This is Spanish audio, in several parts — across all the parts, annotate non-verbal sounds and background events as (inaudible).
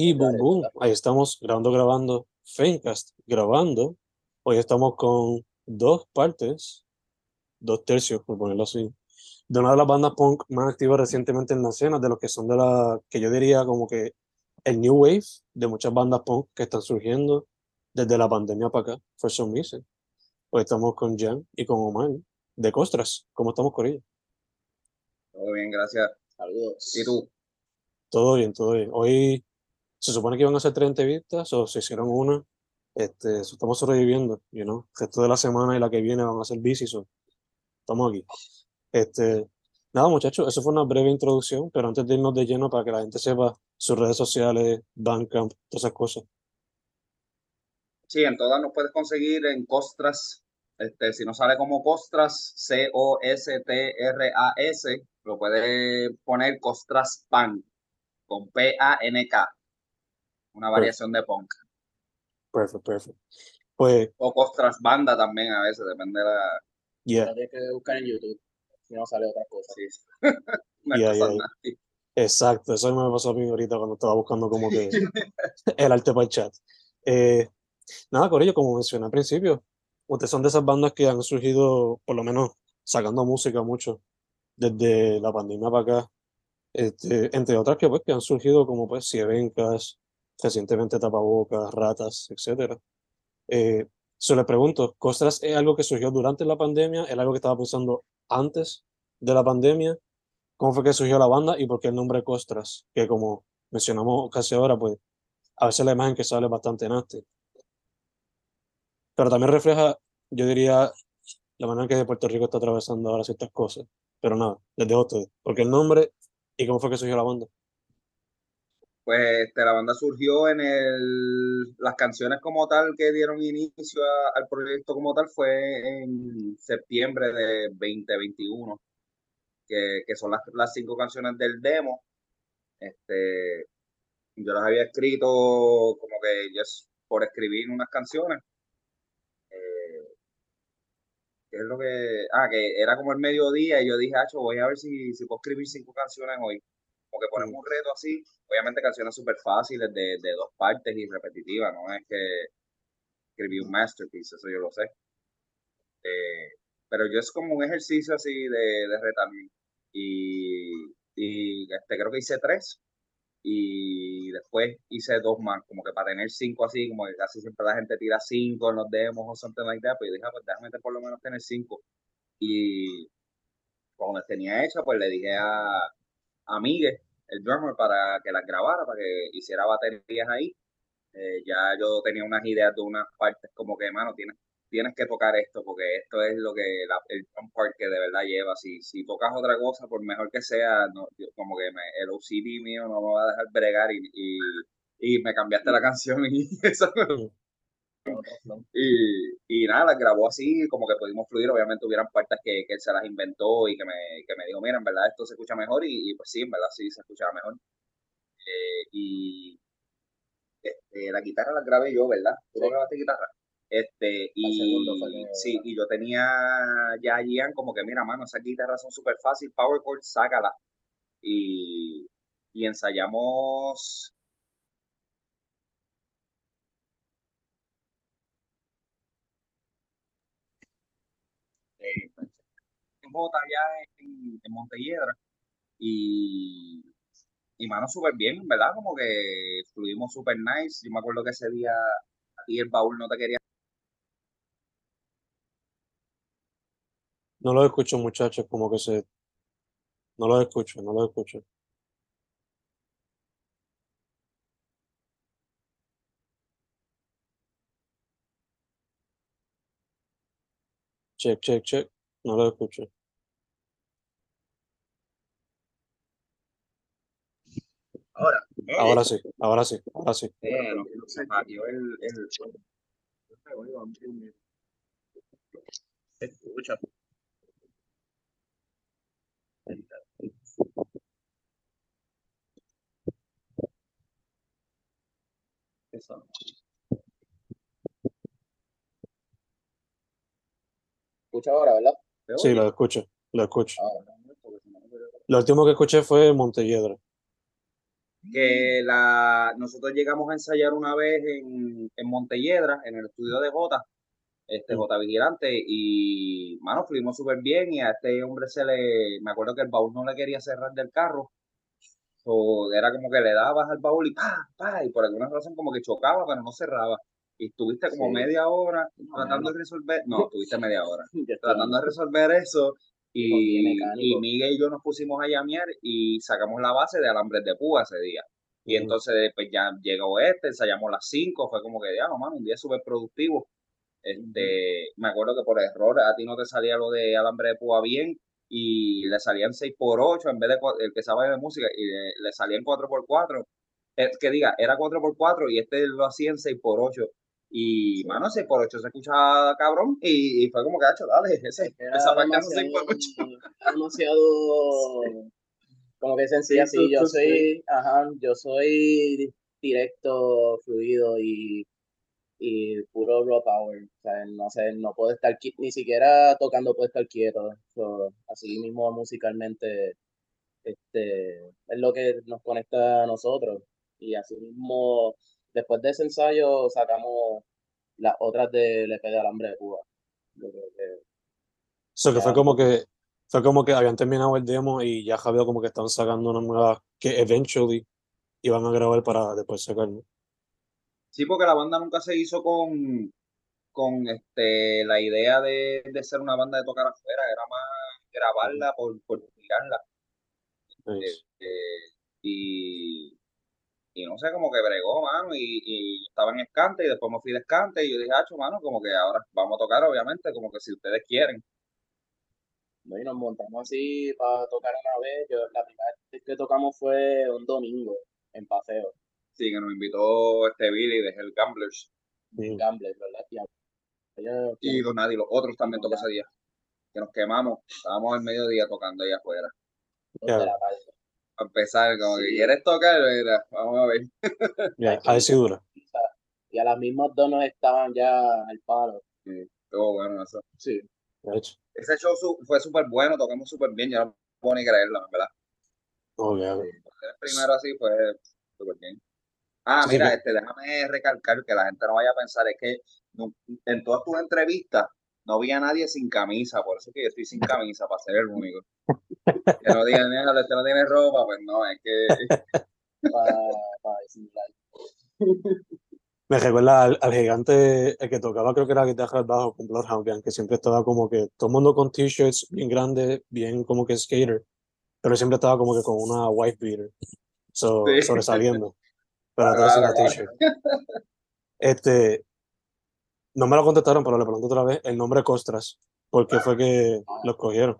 Y boom, boom, ahí estamos grabando, grabando, Fencast grabando. Hoy estamos con dos partes, dos tercios, por ponerlo así, de una de las bandas punk más activas recientemente en la escena, de los que son de la, que yo diría como que el new wave de muchas bandas punk que están surgiendo desde la pandemia para acá, for some reason. Hoy estamos con Jan y con Omar de Costras. ¿Cómo estamos con ellos? Todo bien, gracias. Saludos. ¿Y tú? Todo bien, todo bien. Hoy se supone que iban a ser tres entrevistas o se hicieron una. Este, estamos sobreviviendo, you know. Resto de la semana y la que viene van a ser bici, estamos aquí. Este, nada, muchachos, eso fue una breve introducción, pero antes de irnos de lleno para que la gente sepa sus redes sociales, Bandcamp, todas esas cosas. Sí, en todas nos puedes conseguir en Costras. Este, si no sale como Costras, C-O-S-T-R-A-S, lo puedes poner Costras Pan, con P-A-N-K una variación de punk. Perfecto, perfecto. Pues, o costras banda también a veces, depende de la... Yeah. Tienes que buscar en YouTube, si no sale otra cosa. (laughs) Exacto, eso me pasó a mí ahorita cuando estaba buscando como que (laughs) el arte para el chat. Eh, nada, Corillo, como mencioné al principio, ustedes son de esas bandas que han surgido, por lo menos, sacando música mucho desde la pandemia para acá. Este, entre otras que pues que han surgido como pues Cievencas, recientemente tapabocas, ratas, etc. Eh, se le pregunto, ¿Costras es algo que surgió durante la pandemia? ¿Es algo que estaba pensando antes de la pandemia? ¿Cómo fue que surgió la banda y por qué el nombre Costras? Que como mencionamos casi ahora, pues a veces la imagen que sale es bastante nasty. Pero también refleja, yo diría, la manera en que Puerto Rico está atravesando ahora ciertas cosas. Pero nada, les dejo a ustedes. ¿Por el nombre y cómo fue que surgió la banda? Pues este, la banda surgió en el, las canciones como tal que dieron inicio al proyecto como tal fue en septiembre de 2021, que, que son las, las cinco canciones del demo. Este, yo las había escrito como que ya por escribir unas canciones. Eh, es lo que, ah, que era como el mediodía y yo dije, Hacho, voy a ver si, si puedo escribir cinco canciones hoy como que ponemos un reto así, obviamente canciones súper fáciles de, de, dos partes y repetitivas, no es que escribí un masterpiece, eso yo lo sé. Eh, pero yo es como un ejercicio así de, de retarme. Y, y este, creo que hice tres y después hice dos más, como que para tener cinco así, como que casi siempre la gente tira cinco en los demos o something like that, pues yo dije, ah, pues déjame por lo menos tener cinco. Y cuando las tenía hechas, pues le dije a, a Miguel, el drummer, para que las grabara, para que hiciera baterías ahí. Eh, ya yo tenía unas ideas de unas partes como que, mano, tienes, tienes que tocar esto, porque esto es lo que el drum part que de verdad lleva. Si, si tocas otra cosa, por mejor que sea, no, como que el OCD mío no me va a dejar bregar y, y, y me cambiaste la canción y (laughs) eso y, y nada, las grabó así, como que pudimos fluir. Obviamente hubieran partes que, que él se las inventó y que me, que me dijo, mira, en verdad esto se escucha mejor y, pues sí, en verdad sí se escuchaba mejor. Eh, y este, la guitarra la grabé yo, ¿verdad? ¿Tú sí. grabaste guitarra? Este, y sí, y yo tenía ya a Gian como que, mira, mano, esas guitarras son súper fácil, power chord, sácala. Y, y ensayamos J allá en, en Montelledra y, y mano súper bien, ¿verdad? Como que fluimos súper nice. Yo me acuerdo que ese día a ti el baúl no te quería. No lo escucho, muchachos, como que se... No lo escucho, no lo escucho. Check, check, check. No lo escucho. Ahora. Ahora sí, ahora sí, ahora sí. Bueno, se el, el... Escucha. Eso. Escucha ahora, ¿verdad? Sí, lo escucho, lo escucho. Ah, lo último que escuché fue Montelledra. Que la, nosotros llegamos a ensayar una vez en, en Montelledra, en el estudio de Jota, este Mm. J Vigilante, y mano, fluimos súper bien y a este hombre se le, me acuerdo que el baúl no le quería cerrar del carro, o era como que le dabas al baúl y pa, pa, y por alguna razón como que chocaba, pero no cerraba. Y estuviste como Sí. media hora tratando de resolver, no, estuviste media hora (laughs) tratando de resolver eso Y y, Miguel y yo nos pusimos a llamear y sacamos la base de alambres de púa ese día. Y entonces pues ya llegó este, ensayamos las 5, fue como que ya, no, mano, un día súper productivo. Este, me acuerdo que por error a ti no te salía lo de alambre de púa bien y le salían 6x8 en vez de el que sabe de música y le, le salían 4x4. Es que diga, era 4x4 y este lo hacía en 6x8. Y, mano, 6x8 se escuchaba cabrón y, y fue como que, hacho, dale, (laughs) ese, Era esa parte no demasiado, 6x8. era (laughs) demasiado como que sencilla Sí. Yo soy, ajá, yo soy directo, fluido y, y puro raw power. O sea, no sé, no puedo estar ni siquiera tocando puedo estar quieto. So, así mismo musicalmente, este, es lo que nos conecta a nosotros. Y así mismo, después de ese ensayo, sacamos las otras del EP de Alambre de Cuba. Yo creo que So que Ya, fue como que fue como que habían terminado el demo y ya Javier como que estaban sacando una nueva que eventually iban a grabar para después sacarlo. Sí, porque la banda nunca se hizo con, con este, la idea de, de ser una banda de tocar afuera, era más grabarla por, por tirarla. Nice. Eh, no sé, como que bregó, mano, y, y estaba en Escante y después me fui de Escante y yo dije, hacho, mano, como que ahora vamos a tocar, obviamente, como que si ustedes quieren. ¿no? Y nos montamos así para tocar una vez. Yo, la primera vez que tocamos fue un domingo en Paseo, Sí, que nos invitó este Billy de Hell Gamblers en Mm. Gambles, ¿verdad? Y allá- y Don Nadie, los otros también tocó ese día. Que nos quemamos, estábamos al mediodía tocando ahí afuera. dos de la tarde. A empezar, como que Sí. quieres tocar, mira, vamos a ver. Ya, ahí sí dura. O sea, Y a las mismas dos nos estaban ya al palo. Estuvo bueno eso. Sí. de hecho. Ese show su- fue súper bueno, tocamos súper bien, yo no puedo ni creerlo, verdad. El primero así fue súper bien. Ah, Sí, sí, mira, que- este, déjame recalcar que la gente no vaya a pensar, es que en todas tus entrevistas no había nadie sin camisa, por eso es que yo estoy sin camisa, para ser el único. Que no digan, "Mira, este no tiene ropa, pues no, es que (laughs) Para disimular. Me recuerda al, al gigante, el que tocaba, creo que era guitarra al bajo con Bloodhound, que siempre estaba como que todo el mundo con t-shirts bien grandes, bien como que skater, pero siempre estaba como que con una wife beater, so, Sí. sobresaliendo, (laughs) Claro, atrás la claro. t-shirt. Este, no me lo contestaron, pero le pregunto otra vez, el nombre Costras, ¿por qué fue que lo escogieron?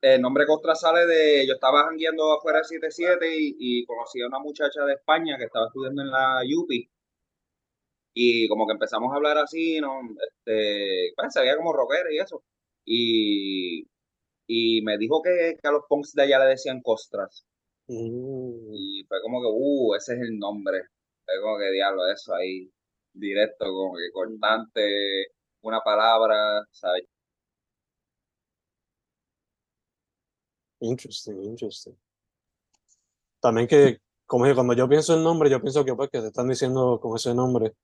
el nombre Costra sale de, yo estaba jangueando afuera de 77 y, y conocí a una muchacha de España que estaba estudiando en la UPI y como que empezamos a hablar así, ¿no? Este, pues, se veía como rockera y eso. Y, y me dijo que, que a los punks de allá le decían Costras. Mm, Y fue como que, uh, ese es el nombre. Fue como que diablo, eso ahí, directo, como que cortante, una palabra, ¿sabes? interesting, interesting. También que, como dije, cuando yo pienso el nombre, yo pienso que pues que te están diciendo con ese nombre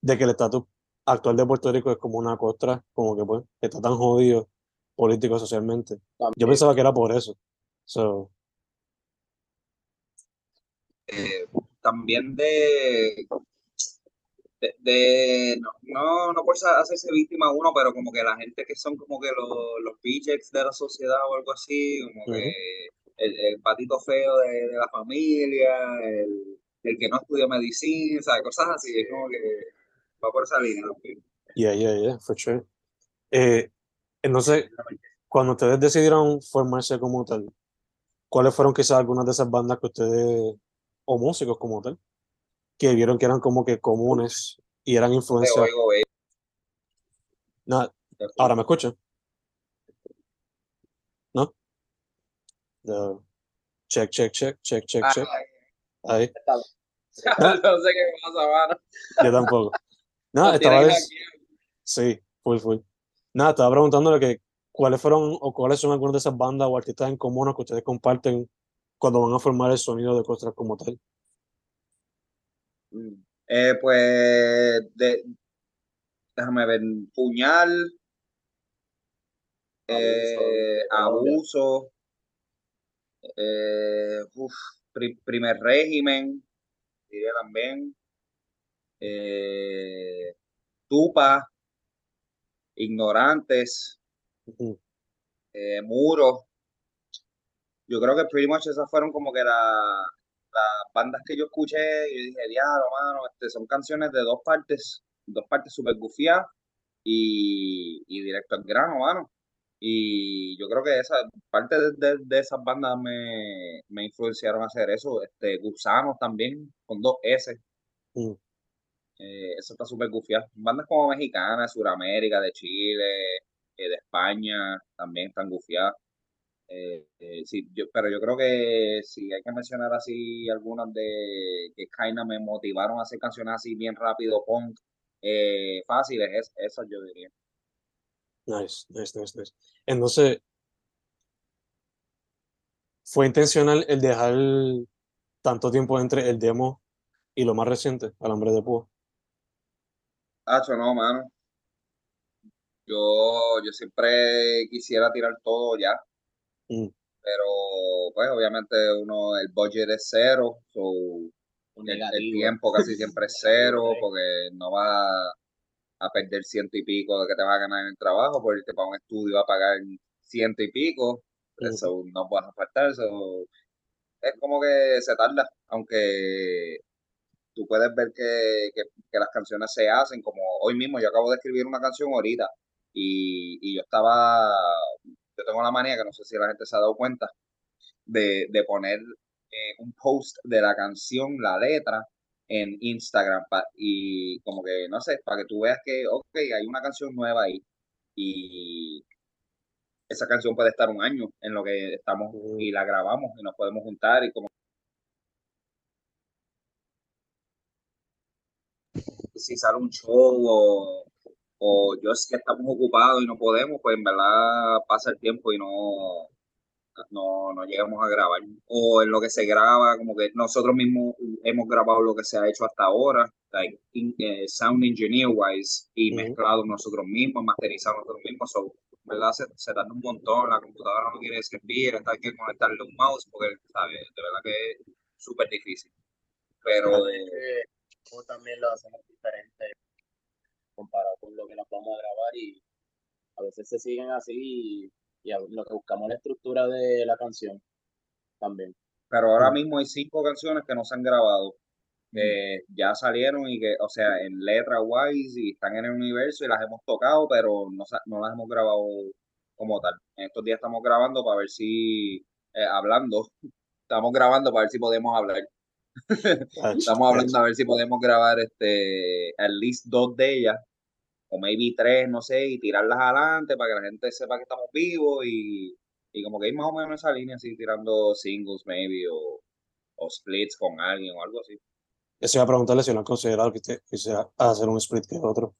de que el estatus actual de Puerto Rico es como una costra, como que pues, que está tan jodido político socialmente. Yo pensaba que era por eso. So, eh, también de, de, de- no, no, no por hacerse víctima uno, pero como que la gente que son como que los, los de la sociedad o algo así, como que el, el patito feo de, de la familia, el, el que no estudia medicina, cosas así, es como que va por esa línea. ¿no? yeah, yeah, yeah, for sure. Eh, entonces, cuando ustedes decidieron formarse como tal, ¿cuáles fueron quizás algunas de esas bandas que ustedes, o músicos como tal, que vieron que eran como que comunes y eran influencias? eh, escucho. ahora me escuchan. ¿No? Check, check, check, check, check, check. Ay, Ahí, Está- (laughs) no sé qué pasa, mano. yo tampoco. Nada, Nos estaba des-. Sí, full, full. Nada, estaba preguntándole que cuáles fueron o cuáles son algunas de esas bandas o artistas en común que ustedes comparten cuando van a formar el sonido de Costras como tal? Eh, pues, de, déjame ver, puñal, eh, abuso, eh, primer régimen, diría también, tupa, ignorantes, eh, muros. Yo creo que pretty much esas fueron como que las bandas que yo escuché yo dije, diablo, mano, este, son canciones de dos partes, dos partes super gufiadas y, y directo al grano, mano. Y yo creo que esa parte de, de, esas bandas me, me, influenciaron a hacer eso. Este, Gusanos también, con dos S. Mm. Eh, eso está súper gufiado. Bandas como mexicanas, Suramérica, de Chile, eh, de España, también están gufiadas. Eh, sí, yo, pero yo creo que si hay que mencionar así algunas de que Kaina me motivaron a hacer canciones así bien rápido, punk, fáciles, es, esas yo diría. Nice, nice, nice, nice. Entonces, ¿fue intencional el dejar tanto tiempo entre el demo y lo más reciente, Alambre de Púa? Hacho, no, mano. Yo, yo siempre quisiera tirar todo ya. Mm. Pero, pues, obviamente, uno, el budget es cero, so, el, el, tiempo casi siempre es (laughs) cero, porque no va a perder ciento y pico de que te vas a ganar en el trabajo, por irte para un estudio a pagar ciento y pico, eso no puedes apartar, eso es como que se tarda, aunque tú puedes ver que, que, las canciones se hacen, como hoy mismo yo acabo de escribir una canción ahorita y, y yo estaba, yo tengo la manía que no sé si la gente se ha dado cuenta, de, de poner eh, un post de la canción, la letra, en Instagram y como que, no sé, para que tú veas que, ok, hay una canción nueva ahí y esa canción puede estar un año en lo que estamos y la grabamos y nos podemos juntar y como si sale un show o, o yo es que estamos ocupados y no podemos, pues en verdad pasa el tiempo y no, no, no llegamos a grabar. O en lo que se graba, como que nosotros mismos hemos grabado lo que se ha hecho hasta ahora, like, eh, sound engineer wise, y mezclado nosotros mismos, masterizado nosotros mismos. So, ¿verdad? Se, se, tarda un montón, la computadora no quiere escribir, hay que conectarle un mouse, porque, ¿sabes? De verdad que es súper difícil. Pero... Eh, también lo hacemos diferente comparado con lo que nos vamos a grabar y a veces se siguen así y lo que buscamos la estructura de la canción también. Pero ahora mismo hay cinco canciones que no se han grabado. que ya salieron y que, o sea, en letra wise y están en el universo y las hemos tocado, pero no, no las hemos grabado como tal. En estos días estamos grabando para ver si, eh, hablando, (laughs) estamos grabando para ver si podemos hablar. (laughs) estamos hablando a ver si podemos grabar este, at least dos de ellas o maybe tres, no sé, y tirarlas adelante para que la gente sepa que estamos vivos y, y como que ir más o menos en esa línea, así tirando singles, maybe, o, o splits con alguien o algo así. Eso iba a preguntarle si no han considerado que quisiera hacer un split que otro.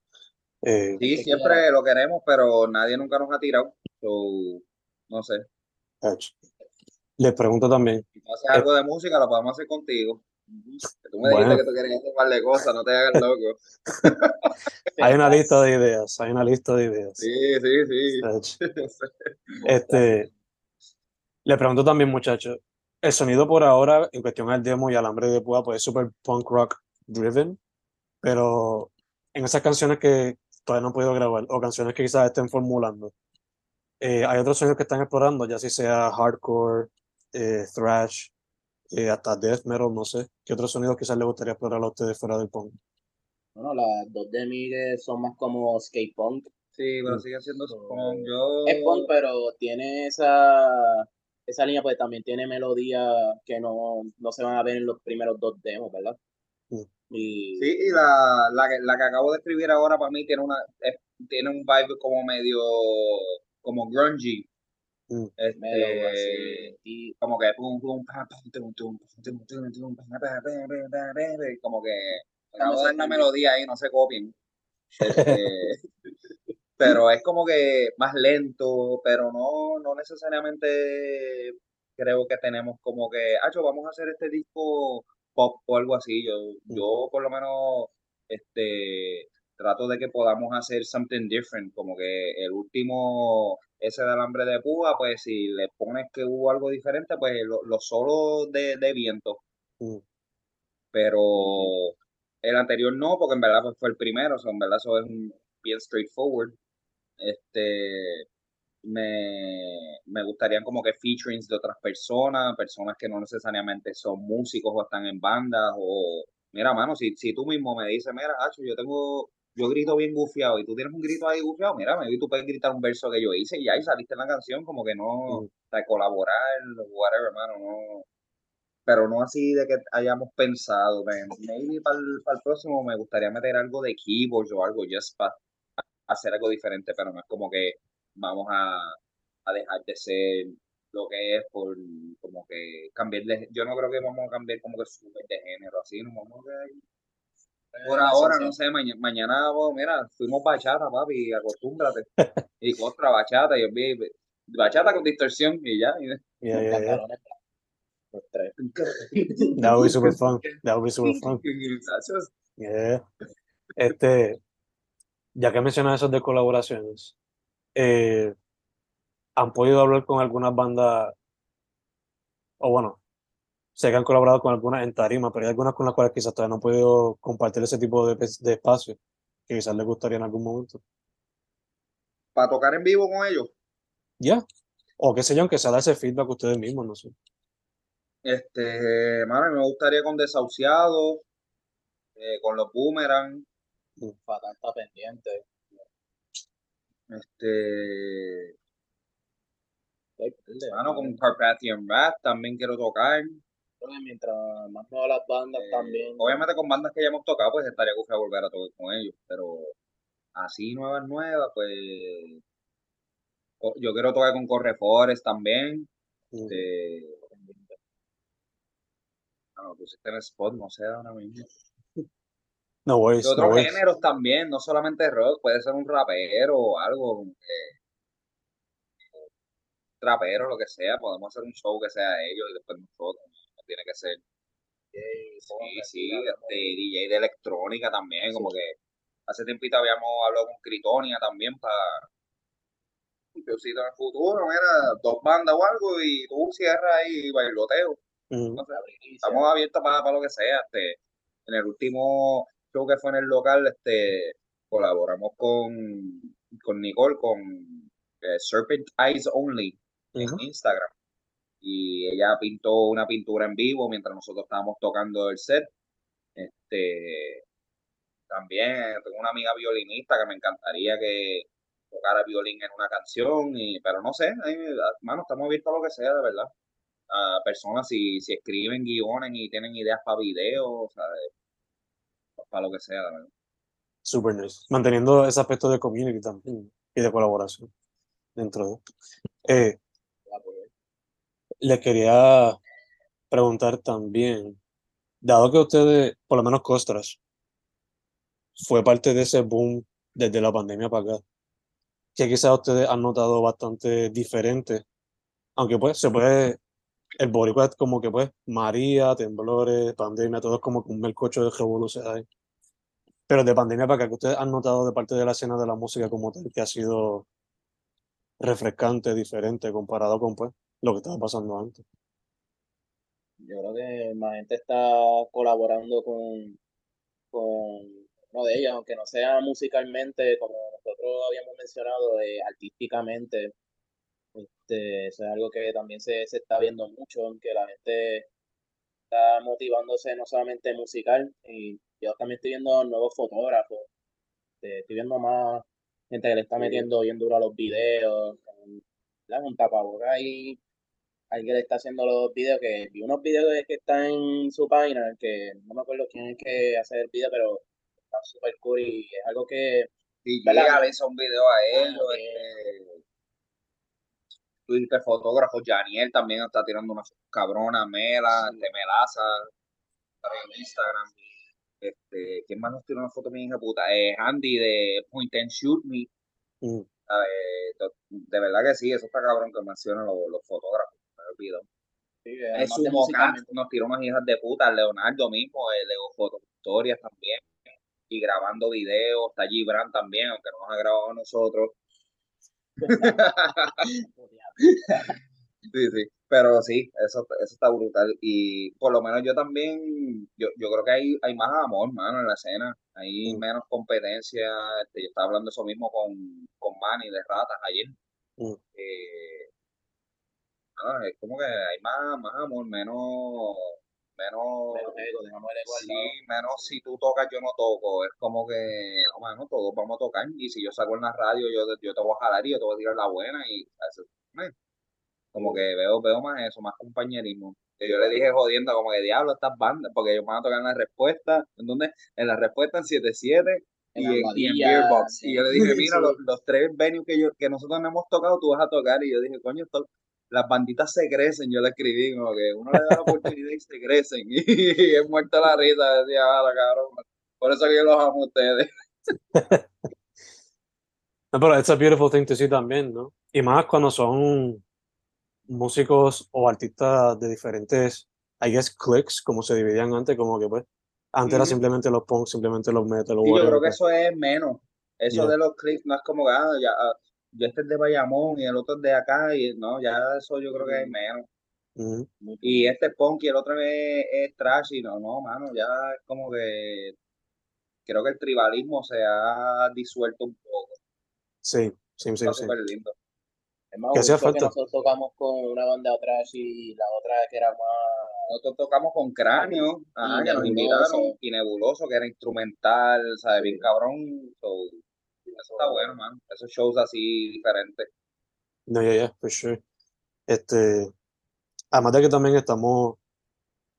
Eh, sí, siempre lo queremos, pero nadie nunca nos ha tirado. So, no sé. Les pregunto también. Si haces algo de música, lo podemos hacer contigo. Tú me dijiste que tú querías hacer un par de cosas, no te hagas loco. (laughs) hay una lista de ideas, hay una lista de ideas. Sí, sí, sí. (laughs) este, le pregunto también, muchachos, el sonido por ahora, en cuestión al demo y alambre de púa, pues es súper punk rock driven, pero en esas canciones que todavía no he podido grabar, o canciones que quizás estén formulando, eh, hay otros sonidos que están explorando, ya si sea hardcore, eh, thrash, eh, hasta death metal, no sé. ¿Qué otros sonidos quizás les gustaría explorar a ustedes fuera del punk? Bueno, las dos de mí son más como skate punk. Sí, pero mm. sigue siendo punk. Yo... Es punk, pero tiene esa, esa línea, pues también tiene melodías que no, no se van a ver en los primeros dos demos, ¿verdad? Mm. Y... Sí, y la, la, que, la que acabo de escribir ahora para mí tiene una tiene un vibe como medio como grungy este, y como que como que acabo de una melodía ahí, no se copien. (laughs) pero es como que más lento, pero no, no necesariamente creo que tenemos como que, ah, vamos a hacer este disco pop o algo así. Yo, yo por lo menos, este, trato de que podamos hacer something different, como que el último, ese del hambre de púa, pues si le pones que hubo algo diferente, pues los lo solos de, de viento, Mm. pero el anterior no, porque en verdad pues, fue el primero, o sea, en verdad eso es un- bien straightforward. Este, me, me gustarían como que featurings de otras personas, personas que no necesariamente son músicos o están en bandas, o mira, mano, si, si tú mismo me dices, mira, Hacho, yo tengo, yo grito bien gufiado y tú tienes un grito ahí gufiado, mira, me tú puedes gritar un verso que yo hice y ahí saliste en la canción, como que no, Mm. o sea, colaborar, whatever, hermano, no, pero no así de que hayamos pensado, man. maybe para el, próximo me gustaría meter algo de keyboards o algo, just para hacer algo diferente, pero no es como que vamos a, a dejar de ser lo que es por como que cambiar de, yo no creo que vamos a cambiar como que súper de género, así, no vamos a por ahora, no sé, mañana, mañana mira, fuimos bachata, papi, acostúmbrate. (laughs) y otra bachata, y yo vi bachata con distorsión y ya. Y... Yeah, yeah, yeah. That would be super fun. That would be super fun. (laughs) Yeah. Este, ya que mencionas eso de colaboraciones, eh, ¿han podido hablar con algunas bandas? O bueno, sé que han colaborado con algunas en tarima, pero hay algunas con las cuales quizás todavía no han podido compartir ese tipo de, de espacio que quizás les gustaría en algún momento. ¿Para tocar en vivo con ellos? Ya. O qué sé yo, aunque sea dar ese feedback ustedes mismos, no sé. Este, mano, me gustaría con Desahuciados, eh, con los Boomerang. Fatal está pendiente. Este. Mano, con Carpathian Rap también quiero tocar. Mientras más nuevas las bandas Eh, también. Obviamente con bandas que ya hemos tocado, pues estaría gusto volver a tocar con ellos. Pero así nuevas, nuevas, pues. Yo quiero tocar con Correfores también. Mm. Este, no, pusiste en el spot, no sé ahora mismo. No worries, De no otros worries. géneros también, no solamente rock, puede ser un rapero o algo, que- trapero, lo que sea, podemos hacer un show que sea de ellos y después nosotros, no tiene que ser. Sí, sí, este, DJ de electrónica también, como que hace tiempito habíamos hablado con Critonia también para un en el futuro, mira, dos bandas o algo y tú cierras ahí bailoteo. Estamos abiertos para, lo que sea. Este, en el último show que fue en el local, este, colaboramos con, con Nicole, con eh, Serpent Eyes Only en. Instagram. Y ella pintó una pintura en vivo mientras nosotros estábamos tocando el set. Este, también tengo una amiga violinista que me encantaría que tocara violín en una canción, y, pero no sé, ahí, mano, estamos abiertos a lo que sea, de verdad a personas si, si escriben guiones y tienen ideas para videos, sea, para lo que sea, la verdad. Super nice. Manteniendo ese aspecto de community también y de colaboración dentro de. Eh, les quería preguntar también, dado que ustedes, por lo menos Costras, fue parte de ese boom desde la pandemia para acá, que quizás ustedes han notado bastante diferente, aunque pues se puede, el boricua como que pues María, temblores, pandemia, todo es como un melcocho de revolución. Pero de pandemia para acá, que ustedes han notado de parte de la escena de la música como tal, que ha sido refrescante, diferente, comparado con pues lo que estaba pasando antes. Yo creo que más gente está colaborando con, con uno de ellas, aunque no sea musicalmente, como nosotros habíamos mencionado, eh, artísticamente. Este, eso es algo que también se, se está viendo mucho, que la gente está motivándose no solamente musical, y yo también estoy viendo nuevos fotógrafos, este, estoy viendo más gente que le está metiendo bien duro a los videos, con, un tapabocas ahí, alguien que le está haciendo los videos, que vi unos videos que están en su página, que no me acuerdo quién es que hace el video, pero está súper cool y es algo que... Y llega, le hizo un video a Ah, ok. este, tú dijiste fotógrafo, Janiel también está tirando una cabrona, Mela, Sí. este, Melaza, en Instagram. Este, ¿quién más nos tiró una foto bien hija puta? Eh, Andy de Point and Shoot Me. Mm. De verdad que sí, eso está cabrón que mencionan los, los fotógrafos, me olvido. es su nos tiró unas hijas de puta, Leonardo mismo, el Leo Fotohistorias también, y grabando videos, está Gibran también, aunque no nos ha grabado a nosotros. (laughs) sí, sí, pero sí, eso, eso está brutal. Y por lo menos yo también, yo, yo creo que hay, hay más amor, mano, en la escena. Hay mm. menos competencia. Este, yo estaba hablando eso mismo con, con Manny de Ratas ayer. Mm. Eh, es como que hay más, más amor, menos menos, menos si tú tocas, yo no toco. Es como que, no, todos vamos a tocar. Y si yo saco en la radio, yo, yo te voy a jalar y yo te voy a tirar la buena. Y como que veo, veo más eso, más compañerismo. Que yo le dije jodiendo, como que diablo, estas bandas, porque ellos van a tocar en la respuesta. ¿En dónde? En la respuesta en 7-7 y, en, y en Beerbox. Y yo le dije, (laughs) mira, los, los, tres venues que, yo, que nosotros no hemos tocado, tú vas a tocar. Y yo dije, coño, esto, las banditas se crecen, yo le escribí, como que uno le da la oportunidad y se crecen. (laughs) Y es muerta la risa, decía, ah, cabrón. Por eso que yo los amo a ustedes. (laughs) no, pero es a beautiful thing to see también, ¿no? Y más cuando son músicos o artistas de diferentes, I guess, cliques, como se dividían antes, como que pues, antes era simplemente los punk, simplemente los metal. yo creo que eso es menos. Eso de los clics no es como ah, ya, ah, yo este es de Bayamón y el otro es de acá, y no, ya eso yo creo que es menos. Y este es punk y el otro es, es trash y no, no, mano, ya es como que creo que el tribalismo se ha disuelto un poco. Sí, sí, sí. sí. lindo. Es más, que hacía falta. Que nosotros tocamos con una banda trash y la otra que era más. Nosotros tocamos con Cráneo, ajá, que nos invitaron, y Nebuloso, que era instrumental, ¿sabes? Bien cabrón. Eso está bueno, man. Esos shows así diferentes. No, ya, ya, for sure. Este, además de que también estamos,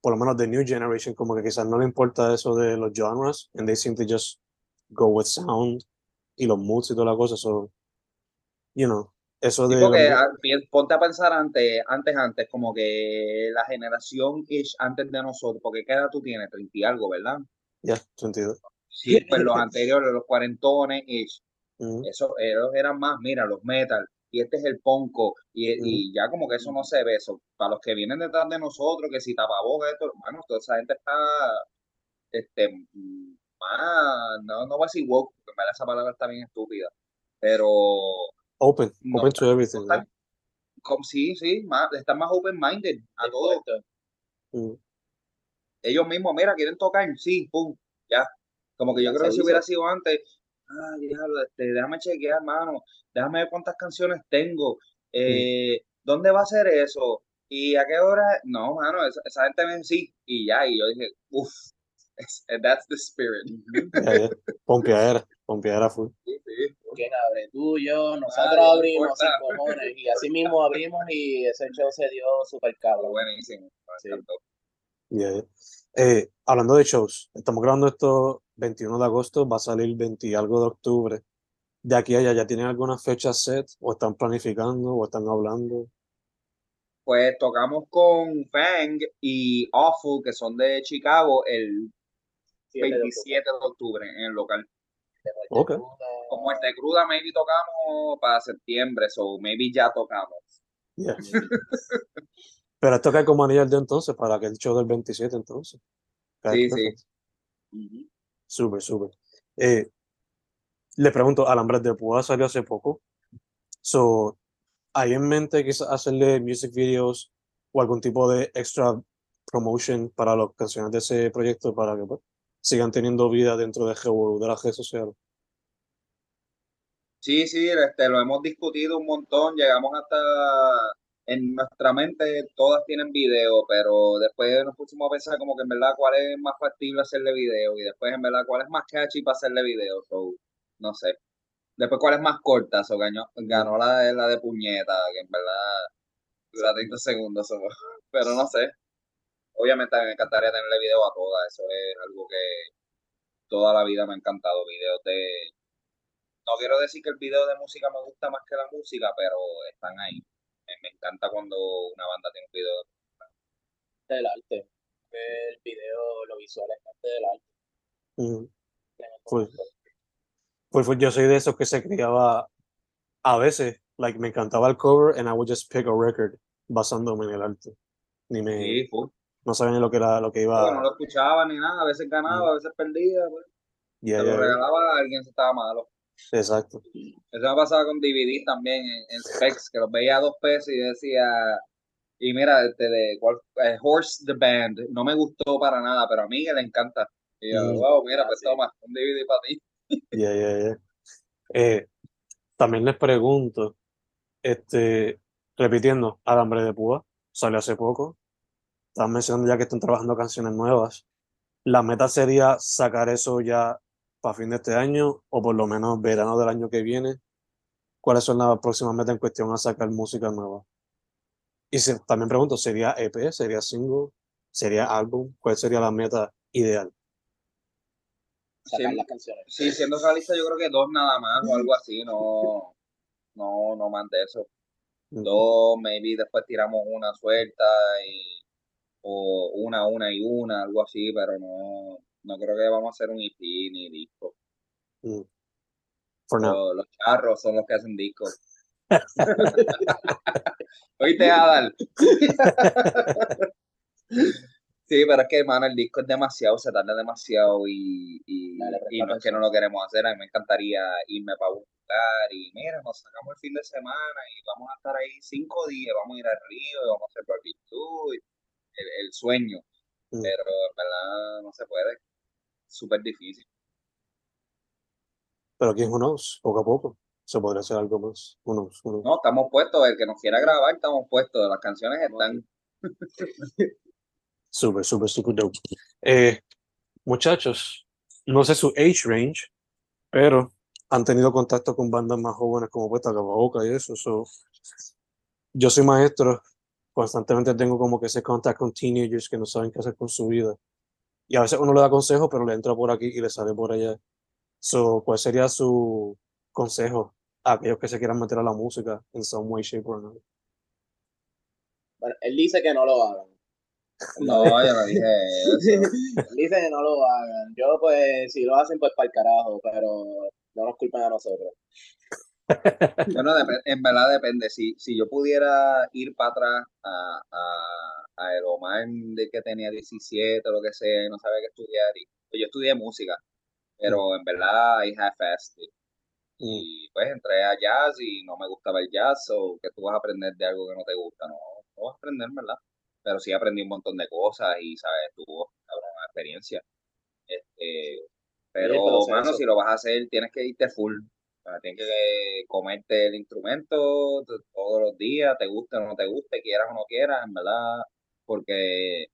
por lo menos de New Generation, como que quizás no le importa eso de los genres, and they seem to just go with sound y los moods y toda la cosa, so, you know, eso de... porque, ah, ponte a pensar antes, antes, antes, como que la generación ish antes de nosotros, porque ¿qué edad tú tienes? 30 y algo, ¿verdad? Ya, sentido. Sí, pues los anteriores, los cuarentones, ish, eso, ellos eran más, mira, los metal, y este es el ponco, y, y, ya como que eso no se ve, eso, para los que vienen detrás de nosotros, que si tapabocas, esto, hermano, toda esa gente está, este, más, no, no voy a decir woke, porque esa palabra está bien estúpida, pero Open, open to everything. como, sí, sí, más, están más open-minded a todo. Ellos mismos, mira, quieren tocar, sí, pum, ya. Como que yo creo que si hubiera sido antes, ah, diablo, este, déjame chequear, hermano, déjame ver cuántas canciones tengo, eh, ¿dónde va a ser eso? ¿Y a qué hora? No, mano, esa, esa gente ven sí, y ya, y yo dije, uff, that's the spirit. Pompeadera, pompeadera full. Sí, sí. ¿Quién abre? Tú, yo, nosotros abrimos sin cojones. Y así mismo abrimos y ese show se dio súper cabrón. Buenísimo. Sí. Eh, hablando de shows, estamos grabando esto 21 de agosto, va a salir 20 algo de octubre. De aquí a allá, ¿ya tienen alguna fecha set? ¿O están planificando? ¿O están hablando? Pues tocamos con Fang y Awful, que son de Chicago, el 27 de octubre en el local. Okay. Con Muerte Cruda, maybe tocamos para septiembre, so maybe ya tocamos. (laughs) Pero esto cae como anillo de entonces, para que el show del 27 entonces. sí, sí. Súper, súper. Eh, le pregunto, Alambres de Púa salió hace poco. So, ¿Hay en mente quizás hacerle music videos o algún tipo de extra promotion para las canciones de ese proyecto para que pues, sigan teniendo vida dentro de GW, de las redes sociales. Sí, sí, este, lo hemos discutido un montón, llegamos hasta en nuestra mente todas tienen video, pero después nos pusimos a pensar como que en verdad cuál es más factible hacerle video y después en verdad cuál es más catchy para hacerle video, so, no sé. Después cuál es más corta, so, ganó, ganó la, la de puñeta, que en verdad dura 30 segundos, (laughs) pero no sé obviamente me encantaría tenerle video a todas, eso es algo que toda la vida me ha encantado, videos de... No quiero decir que el video de música me gusta más que la música, pero están ahí. Me, encanta cuando una banda tiene un video del arte. El video, lo visual es parte del arte. Pues, pues, pues, yo soy de esos que se criaba a veces, like me encantaba el cover and I would just pick a record basándome en el arte. Ni me, Sí, no sabía ni lo que era lo que no iba. lo escuchaba ni nada, a veces ganaba, a veces perdía, pues. Yeah, Se lo yeah. regalaba a alguien si estaba malo. Exacto. Eso me pasaba con DVD también en, en Specs, que los veía a dos pesos y decía, y mira, este de cuál, eh, Horse the Band, no me gustó para nada, pero a mí le encanta. Y yo, Mm. wow, mira, pues sí. toma, un DVD para ti. Yeah, yeah, yeah. Eh, también les pregunto, este, repitiendo, Alambre de Púa salió hace poco. Estaban mencionando ya que están trabajando canciones nuevas. La meta sería sacar eso ya para fin de este año o por lo menos verano del año que viene. ¿Cuáles son las próximas metas en cuestión a sacar música nueva? Y se- también pregunto, ¿sería EP? ¿Sería single? ¿Sería álbum? ¿Cuál sería la meta ideal? Sacar Sí. las canciones. Sí, siendo realista, yo creo que dos nada más o algo así, no, no, no más de eso. Dos, maybe después tiramos una suelta y, o una, una y una, algo así, pero no, no creo que vamos a hacer un EP ni disco. Mm. For now. Los, charros son los que hacen discos. (laughs) Oíste, Adal. Sí, pero es que, hermano, el disco es demasiado, se tarda demasiado y, y, Dale, y no es que no lo queremos hacer. A mí me encantaría irme para un lugar y, mira, nos sacamos el fin de semana y vamos a estar ahí cinco días, vamos a ir al río y vamos a hacer barbecue, y el, el sueño. Mm. Pero en verdad no se puede, súper difícil. Pero aquí who knows, poco a poco se podría hacer algo más. Who knows. No, estamos puestos, el que nos quiera grabar, estamos puestos, las canciones están. (laughs) Súper, súper, súper dope. Eh, muchachos, no sé su age range, pero han tenido contacto con bandas más jóvenes como Puesta Boca y eso. so, yo soy maestro, constantemente tengo como que ese contacto con teenagers que no saben qué hacer con su vida. Y a veces uno le da consejo, pero le entra por aquí y le sale por allá. So, ¿cuál sería su consejo a aquellos que se quieran meter a la música en some way, shape or another? Bueno, él dice que no lo hagan. No, yo no dije eso. (laughs) Él dice que no lo hagan. Yo, pues, si lo hacen, pues para el carajo, pero no nos culpen a nosotros. Bueno, en verdad depende. Si, si yo pudiera ir para atrás a, a, a el Omar de que tenía 17 o lo que sea y no sabía qué estudiar, y, pues yo estudié música, pero en verdad I half-assed it. Mm, Y pues entré a jazz y no me gustaba el jazz, o que tú vas a aprender de algo que no te gusta, no, no vas a aprender, ¿verdad? Pero sí aprendí un montón de cosas y, ¿sabes? Tuvo una experiencia. Este, pero, mano, si lo vas a hacer, tienes que irte full. O sea, tienes que comerte el instrumento todos los días, te guste o no te guste, quieras o no quieras, en verdad, porque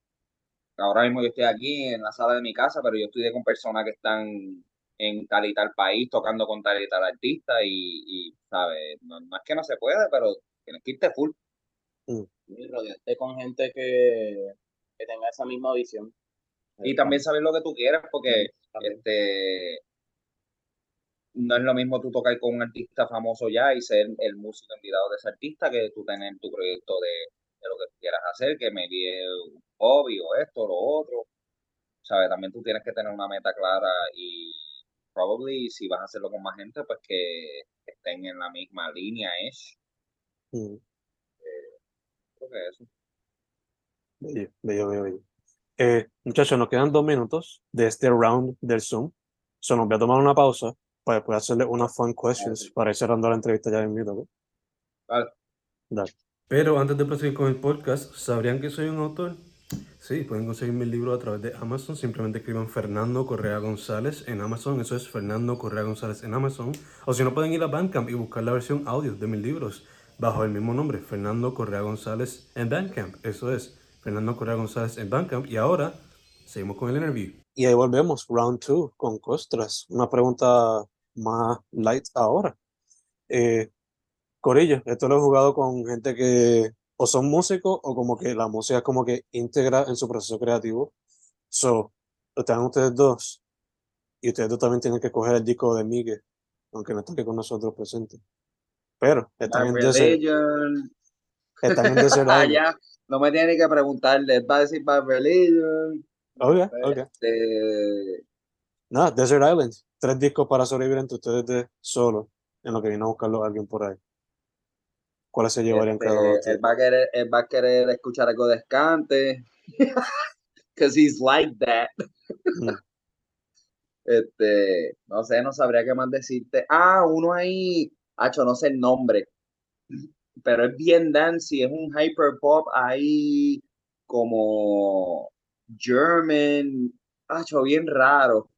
ahora mismo yo estoy aquí en la sala de mi casa, pero yo estudié con personas que están en tal y tal país tocando con tal y tal artista y, y ¿sabes? No, no es que no se puede, pero tienes que irte full. Y rodearte con gente que, que tenga esa misma visión. Y también saber lo que tú quieres, porque También. este no es lo mismo tú tocar con un artista famoso ya y ser el músico invitado de ese artista que tú tener tu proyecto de, de lo que quieras hacer, que me die un hobby o esto o lo otro. ¿Sabes? También tú tienes que tener una meta clara y probably si vas a hacerlo con más gente, pues que estén en la misma línea, es. mm. Creo que eso. Bello, bello, bello, bello. Eh, muchachos, nos quedan dos minutos de este round del Zoom. So, nos voy a tomar una pausa para después hacerle unas fun questions sí. para ir cerrando la entrevista ya invito. ¿ok? Vale. Dale. Pero antes de proseguir con el podcast, ¿sabrían que soy un autor? Sí, pueden conseguir mis libros a través de Amazon. Simplemente escriban Fernando Correa González en Amazon. Eso es Fernando Correa González en Amazon. O si no, pueden ir a Bandcamp y buscar la versión audio de mis libros bajo el mismo nombre, Fernando Correa González en Bandcamp. Eso es Fernando Correa González en Bandcamp. Y ahora seguimos con el interview. Y ahí volvemos, round 2 con Costras. Una pregunta más light ahora. Eh, Corillo, esto lo he jugado con gente que o son músicos o como que la música es como que integra en su proceso creativo. So, tengan ustedes dos y ustedes dos también tienen que coger el disco de Miguel, aunque no está aquí con nosotros presente. Pero están en Desert, están en (laughs) Desert Ah, ya. No me tiene que preguntarle. Va a decir My religion. Ok, ok. Este, Nada, Desert Island. Tres discos para sobrevivir entre ustedes de solo, en lo que vino a buscarlo alguien por ahí. ¿Cuáles se llevarían Este, cada uno? él, va a querer, él va a querer escuchar algo de Scante. (laughs) Because he's like that. Mm. Este, no sé, no sabría qué más decirte. Ah, uno ahí, Hacho, no sé el nombre. Pero es bien dancey, es un hyper pop ahí como German, Hacho, bien raro.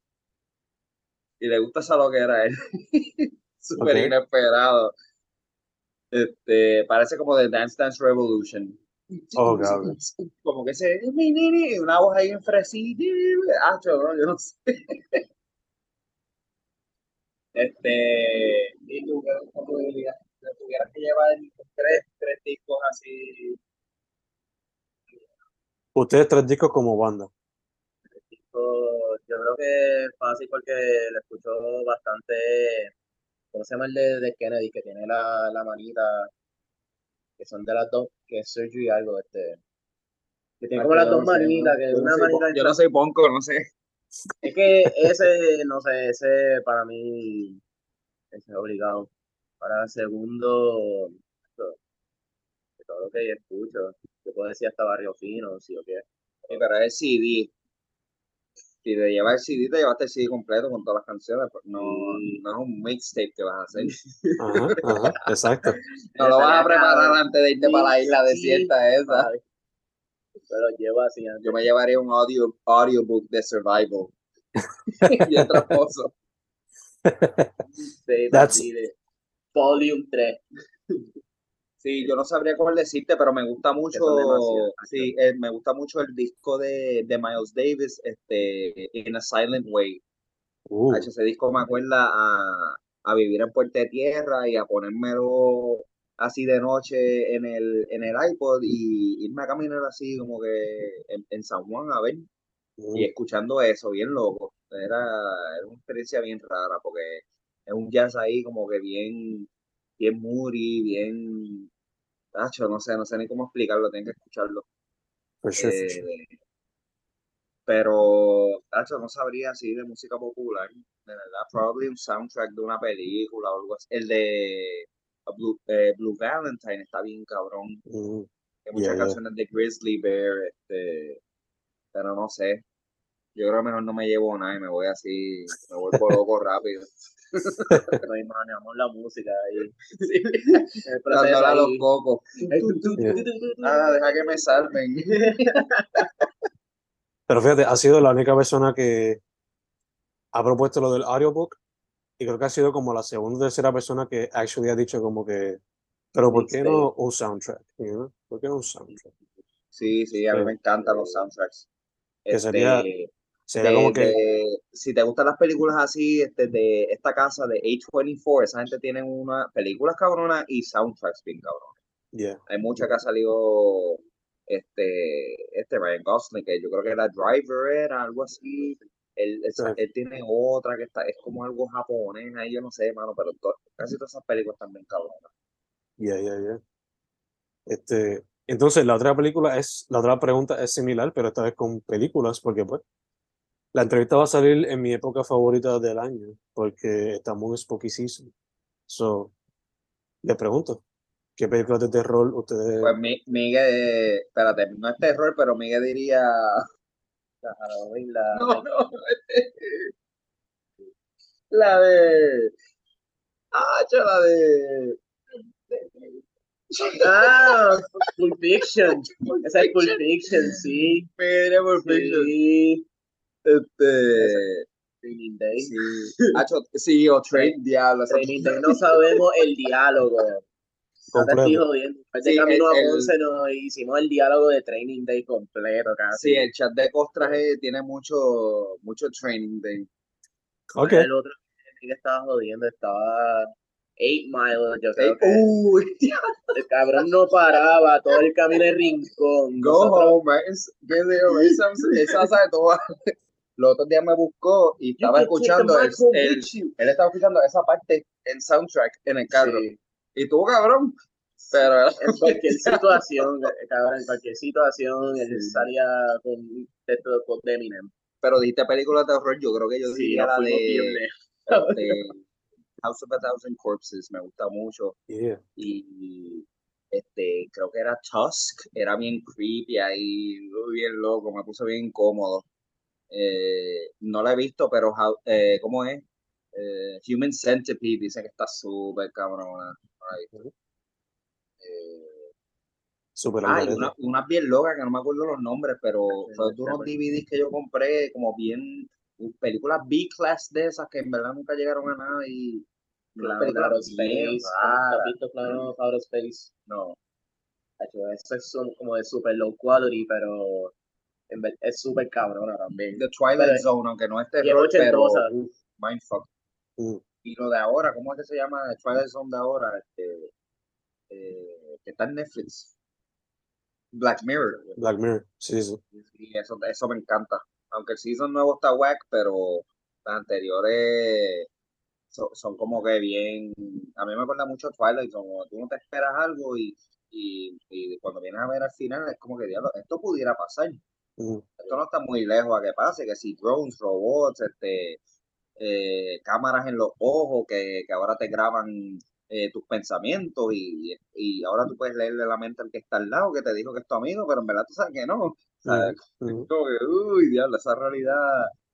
Y le gusta esa loquera a él. (laughs) Súper Ok. inesperado. Este, parece como de Dance Dance Revolution. Oh, cabrón. Como que ese, "Mi, ni, ni", una voz ahí en fresita. No, yo no sé. (laughs) Este, y tuvieras que llevar tres, tres discos así, Ustedes tres discos como banda. So, yo creo que es fácil porque le escucho bastante, ¿cómo se llama el de, de Kennedy? Que tiene la, la manita, que son de las dos, que es Sergio y algo, este. Que tiene como Ah, las yo dos no sé, manitas, no- que yo una manita yo no soy ponco, no sé. Es que ese, no sé, ese para mí ese es obligado. Para el segundo, de todo lo que yo escucho, yo puedo decir hasta Barrio Fino, sí o qué. Pero es CD. Si te llevas el CD, te llevaste el CD completo con todas las canciones. pues No, Sí. no es un mixtape que vas a hacer. Ajá, ajá, exacto. (laughs) No lo vas a preparar antes de irte para la isla Sí, desierta esa. Ay, Pero llevo así antes. Yo me llevaría un audio, audiobook de survival. Bien tramposo. Sí, That's- de Volume 3. Sí, yo no sabría cómo decirte, pero me gusta mucho, sí, eh, me gusta mucho el disco de, de Miles Davis, este, In a Silent Way. Uh, ese disco me acuerda a, a vivir en Puerto de Tierra y a ponérmelo así de noche en el, en el iPod y irme a caminar así como que en, en San Juan a ver uh, y escuchando eso, bien loco. Era, era una experiencia bien rara porque es un jazz ahí como que bien, bien moody, bien, tacho, no sé, no sé ni cómo explicarlo, tengo que escucharlo. for sure. Eh, pero, tacho, no sabría así de música popular, de verdad, probably un soundtrack de una película o algo así. El de Blue, eh, Blue Valentine está bien cabrón. Mm, Hay muchas Yeah, yeah. canciones de Grizzly Bear, este, pero no sé. Yo creo que mejor no me llevo nada y me voy así, me vuelvo loco (laughs) rápido. (laughs) Nos imaginamos la música ahí. (laughs) Dándole a los cocos. Ah, deja que me salven. (laughs) Pero fíjate, ha sido la única persona que ha propuesto lo del audiobook y creo que ha sido como la segunda o tercera persona que actually ha dicho como que, pero ¿por qué no un soundtrack? You know? ¿Por qué no un soundtrack? Sí, sí, a mí Sí. me encantan los soundtracks. Que sería- Este, Sería de- como que, de- si te gustan las películas así, este, de esta casa de A24, esa gente tiene una películas cabronas y soundtracks bien cabrones. yeah, Hay mucha que ha salido este, este Ryan Gosling, que yo creo que era Driver, era algo así. Él, él, Sí. él tiene otra que está, es como algo japonés, ahí yo no sé, mano, pero casi todas esas películas también cabronas. yeah, yeah, yeah. Este, entonces la otra película es, la otra pregunta es similar, pero esta vez con películas, porque pues la entrevista va a salir en mi época favorita del año, porque estamos en Spooky Season. So, le pregunto, ¿qué películas de terror ustedes Pues Mi- Miguel, espérate, no es terror, pero Miguel diría. (laughs) La Halloween, la- No, no, la de. Ah, yo la de. Ah, Pulp Fiction. Esa es Pulp Fiction, sí. Mira, Fiction. Sí. Este. Training Day. Sí. (laughs) Hacho, sí, o Train Diablo. Training Day. No sabemos el diálogo. Completo? jodiendo. Después de Sí, camino el- a el- Ponce nos hicimos el diálogo de Training Day completo casi. Sí, el chat de Costraje tiene mucho, mucho training. ¿Cuál Ok, El otro que estaba jodiendo estaba Eight Mile, yo creo que Uy, el cabrón no paraba todo el camino de rincón. go Nosotros- home, right? ¿Qué digo? Esa, esa sabe todo. Los otros días me buscó y estaba the escuchando el, el- él estaba escuchando esa parte en soundtrack en el carro. Sí. Y tú, cabrón. Pero En cualquier (laughs) situación, cabrón, en cualquier situación, él salía con texto con de Eminem. pero dijiste película de horror, yo creo que yo Sí, diría la de este, House of a Thousand Corpses, me gusta mucho. yeah. Y este, creo que era Tusk, era bien creepy ahí, bien loco, me puse bien incómodo. Eh, no la he visto, pero eh, ¿cómo es? Eh, Human Centipede dice que está súper cabrona. Super ah, una, una, bien loca que no me acuerdo los nombres, pero son unos DVDs que yo compré como bien películas B-class de esas que en verdad nunca llegaron a nada y Claro, claro, Space. ¿Has visto claro, Outer Space? No. Eso es como de super low quality, pero es súper cabrona también. The Twilight Zone, aunque no es terror, pero mindfuck. Mm. Y lo de ahora, ¿cómo es que se llama? The Twilight Zone de ahora, este, eh, que está en Netflix. Black Mirror. Black Mirror, sí, sí. Y eso, eso me encanta. Aunque el season nuevo está whack, pero las anteriores son, como que bien. A mí me acuerda mucho Twilight, como tú no te esperas algo y, y, y cuando vienes a ver al final es como que, diablo, esto pudiera pasar. Esto no está muy lejos a que pase, que si drones, robots, este, eh, cámaras en los ojos que, que ahora te graban eh, tus pensamientos y, y, ahora tú puedes leerle la mente al que está al lado, que te dijo que es tu amigo, pero en verdad tú sabes que no. (laughs) ¿sabes? Como que, uy, diablo, esa realidad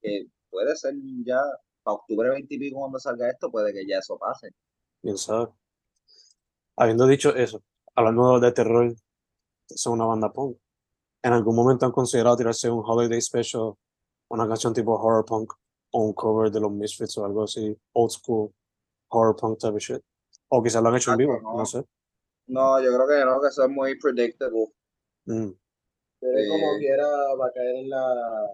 que puede ser ya para octubre 20 y pico cuando salga esto, puede que ya eso pase. Bien sabe. Habiendo dicho eso, hablando de terror, son una banda punk. ¿En algún momento han considerado tirarse un holiday special, una canción tipo horror punk, o un cover de los Misfits o algo así, old school horror punk type of shit? O quizás lo han hecho en vivo, no. sé. No, yo creo que no, que eso es muy predictable. Mm. Pero como quiera va a caer en la,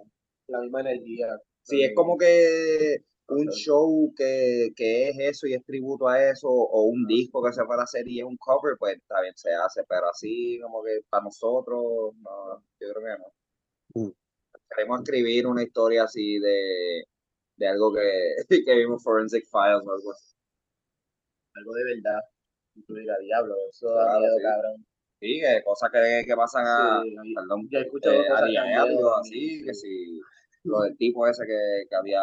la misma energía. Sí, es como que un show que, que, es eso y es tributo a eso, o un disco que se para hacer y es un cover, pues está bien, se hace, pero así como que para nosotros, no, yo creo que no. Mm. Queremos escribir una historia así de, de algo que, (laughs) que vimos Forensic Files o algo así. Algo de verdad, incluir a Diablo, eso da miedo, sí. cabrón. Sí, que cosas que, que pasan a, Sí, perdón, yo he escuchado eh, cosas a diario, también, así, que si (laughs) lo del tipo ese que, que había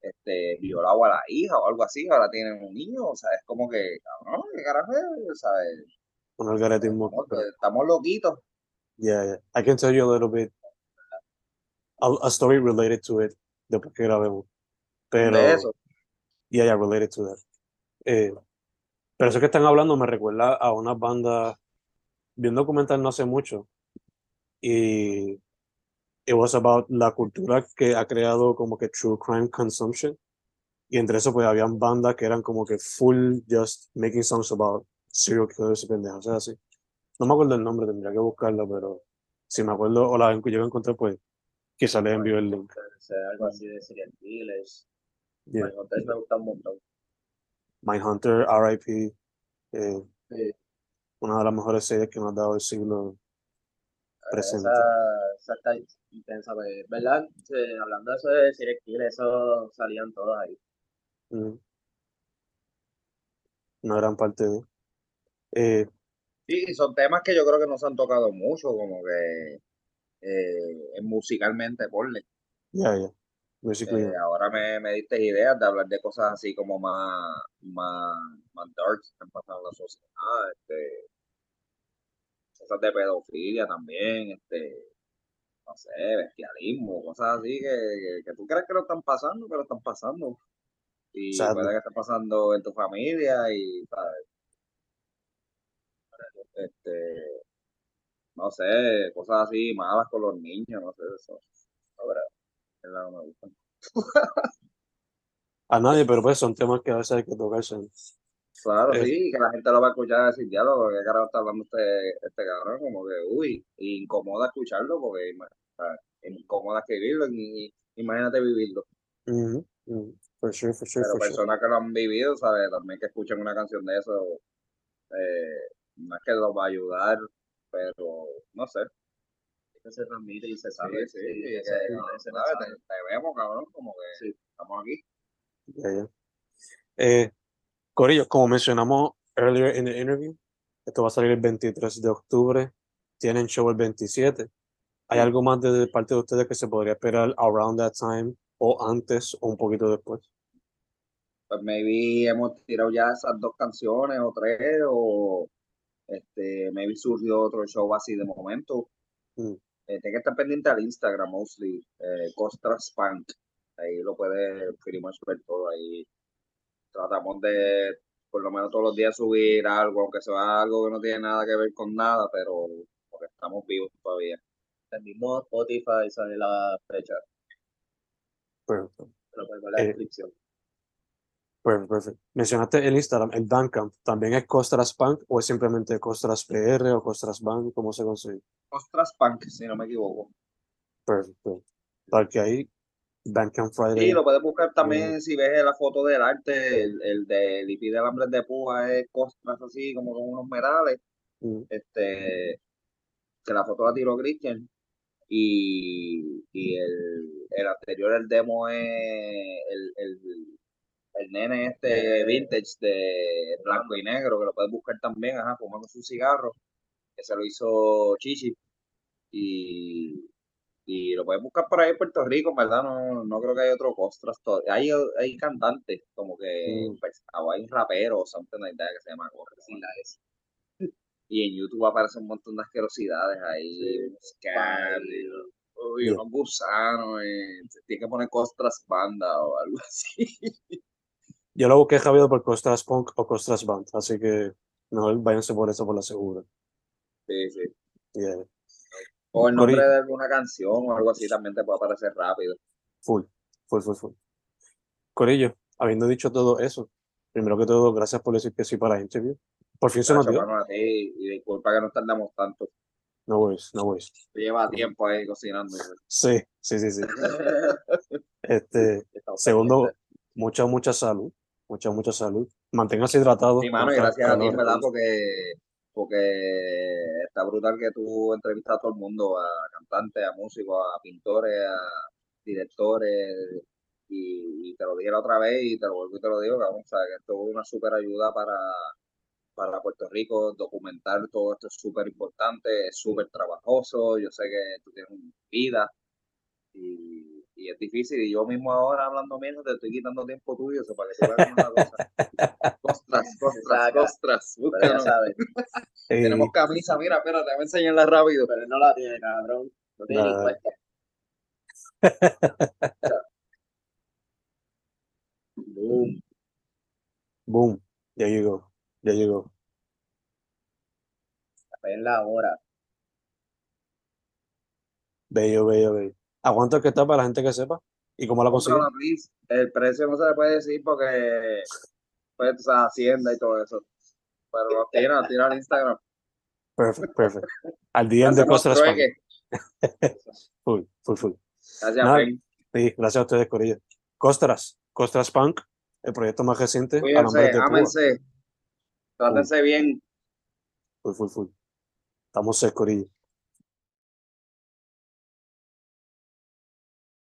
este, violado a la hija o algo así, ahora tienen un niño, o sea, es como que, cabrón, ¿qué carajo es? ¿Sabes? Un. Estamos, loquitos. Yeah, yeah. I can tell you a little bit, a, a story related to it, después que grabemos. Pero, De eso. yeah, yeah, related to that. Eh, pero eso que están hablando me recuerda a una banda, vi un documental no hace mucho, y it was about la cultura que ha creado como que true crime consumption. Y entre eso, pues habían bandas que eran como que full just making songs about serial killers y pendejas, o sea, así. No me acuerdo el nombre, tendría que buscarla, pero si me acuerdo o la yo encontré, pues quizá les envío el link. Algo así de serial killers. Yeah. Mindhunters me gusta un montón. Mindhunter, RIP, eh, Sí. una de las mejores series que nos ha dado el siglo presente. Esa, esa está intensa, pues, ¿verdad? Hablando de eso de killers, eso salían todos ahí. Mm. Una gran parte de. Eh, Sí, son temas que yo creo que no se han tocado mucho, como que eh, musicalmente, ponle. ya, ya. Eh, ahora me, me diste ideas de hablar de cosas así como más, más, más dark que han pasado en la sociedad, este, cosas de pedofilia también, este, no sé, bestialismo, cosas así que, que, que tú crees que lo están pasando, pero están pasando. Y Sadly. puede que esté pasando en tu familia y, ¿sabes? Este, no sé, cosas así malas con los niños, no sé, eso. Verdad, es la que me gusta. a nadie, pero pues son temas que a veces hay que tocarse. Claro, Eh. sí, que la gente lo va a escuchar decir, diálogo, ¿qué carajo está hablando este, este cabrón? Como que, uy, y incomoda escucharlo porque ima- o sea, incomoda escribirlo y imagínate vivirlo. Ujú, ujú. For sure, for sure, Pero for sure. personas que lo han vivido, ¿sabes? También que escuchen una canción de eso, eh, no es que los va a ayudar, pero no sé. Que se transmite y se sabe. sí, que. Te, te vemos, cabrón, como que Sí. estamos aquí. Ya, ya. Eh, Corillo, como mencionamos earlier in the interview, esto va a salir el 23 de octubre, tienen show el 27. ¿Hay algo más de parte de ustedes que se podría esperar around that time o antes o un poquito después? Pues maybe hemos tirado ya esas dos canciones o tres, o, Este, maybe surgió otro show así de momento. Mm. Eh, tiene que estar pendiente al Instagram, mostly. Eh, Costras Punk. Ahí lo puedes pretty much ver todo ahí. Tratamos de por lo menos todos los días subir algo, aunque sea algo que no tiene nada que ver con nada, pero porque estamos vivos todavía. El mismo Spotify sale la fecha. Perfecto. Ver en la Eh, descripción. Perfecto, perfecto. Mencionaste el Instagram, el Bandcamp. ¿También es Costras Punk o es simplemente Costras PR o Costras Band? ¿Cómo se consigue? Costras Punk, si no me equivoco. Perfecto. Tal que ahí, Bandcamp Friday. Sí, lo puedes buscar también si ves la foto del arte, el, el de Lipi de Alambres de Púa es costras así como con unos merales. Mm, Este, que la foto la tiró Christian. Y, y el, el anterior, el demo es el, el, el nene este vintage de blanco y negro, que lo puedes buscar también, ajá, fumando su cigarro, que se lo hizo Chichi. Y, y lo puedes buscar por ahí en Puerto Rico, en verdad, no, no creo que hay otro Costras. Hay, hay cantantes, como que, Mm. pues, o hay un rapero o something like that que se llama Costras. Y en YouTube aparecen un montón de asquerosidades ahí, y uy, Yeah. unos gusanos, se tiene que poner Costras Banda o algo (laughs) así. Yo lo busqué Javier por Costras Punk o Costras Band, así que mejor váyanse por eso por la segura. Sí, sí. Yeah. O el nombre de alguna canción o algo así también te puede aparecer rápido. Full, full, full, full. Corillo, habiendo dicho todo eso, primero que todo, gracias por decir que sí para la interview. Por fin se nos dio. mano, a ti, y disculpa que no tardamos tanto. No worries, no worries. Lleva tiempo ahí cocinando. Sí, sí, sí, sí. (laughs) Este, segundo, pendientes. mucha, mucha salud. Mucha, mucha salud. Manténgase hidratado. Sí, mano, y gracias a ti, verdad, porque, porque está brutal que tú entrevistas a todo el mundo, a cantantes, a músicos, a pintores, a directores, y, y te lo dije la otra vez y te lo vuelvo y te lo digo, cabrón, o sea, que esto es una súper ayuda para, para Puerto Rico, documentar todo esto es súper importante, es súper trabajoso, yo sé que tú tienes una vida, y, y es difícil, y yo mismo ahora hablando menos te estoy quitando tiempo tuyo, eso para que veas una cosa. (laughs) Costras, costras, costras. Sabes, (laughs) Tenemos camisa, mira, espérate, te voy a enseñarla rápido. pero él no la tiene, cabrón. No tiene ni. (laughs) Boom. boom. Ya llegó. Ya llegó. Es la hora. Bello, bello, bello. ¿A cuánto es que está para la gente que sepa? ¿Y cómo la consigue? El precio no se le puede decir porque, pues, o sea, Hacienda y todo eso. Pero lo tira, tira al Instagram. Perfecto, perfecto. Al día de trueque. (laughs) Full, full, full. Gracias, Nada. Sí, gracias a ustedes, Corillo. Costras, Costras Punk, el proyecto más reciente. Cuídense, ámense. Trátense bien. Full, full, full. Estamos secos, Corillo.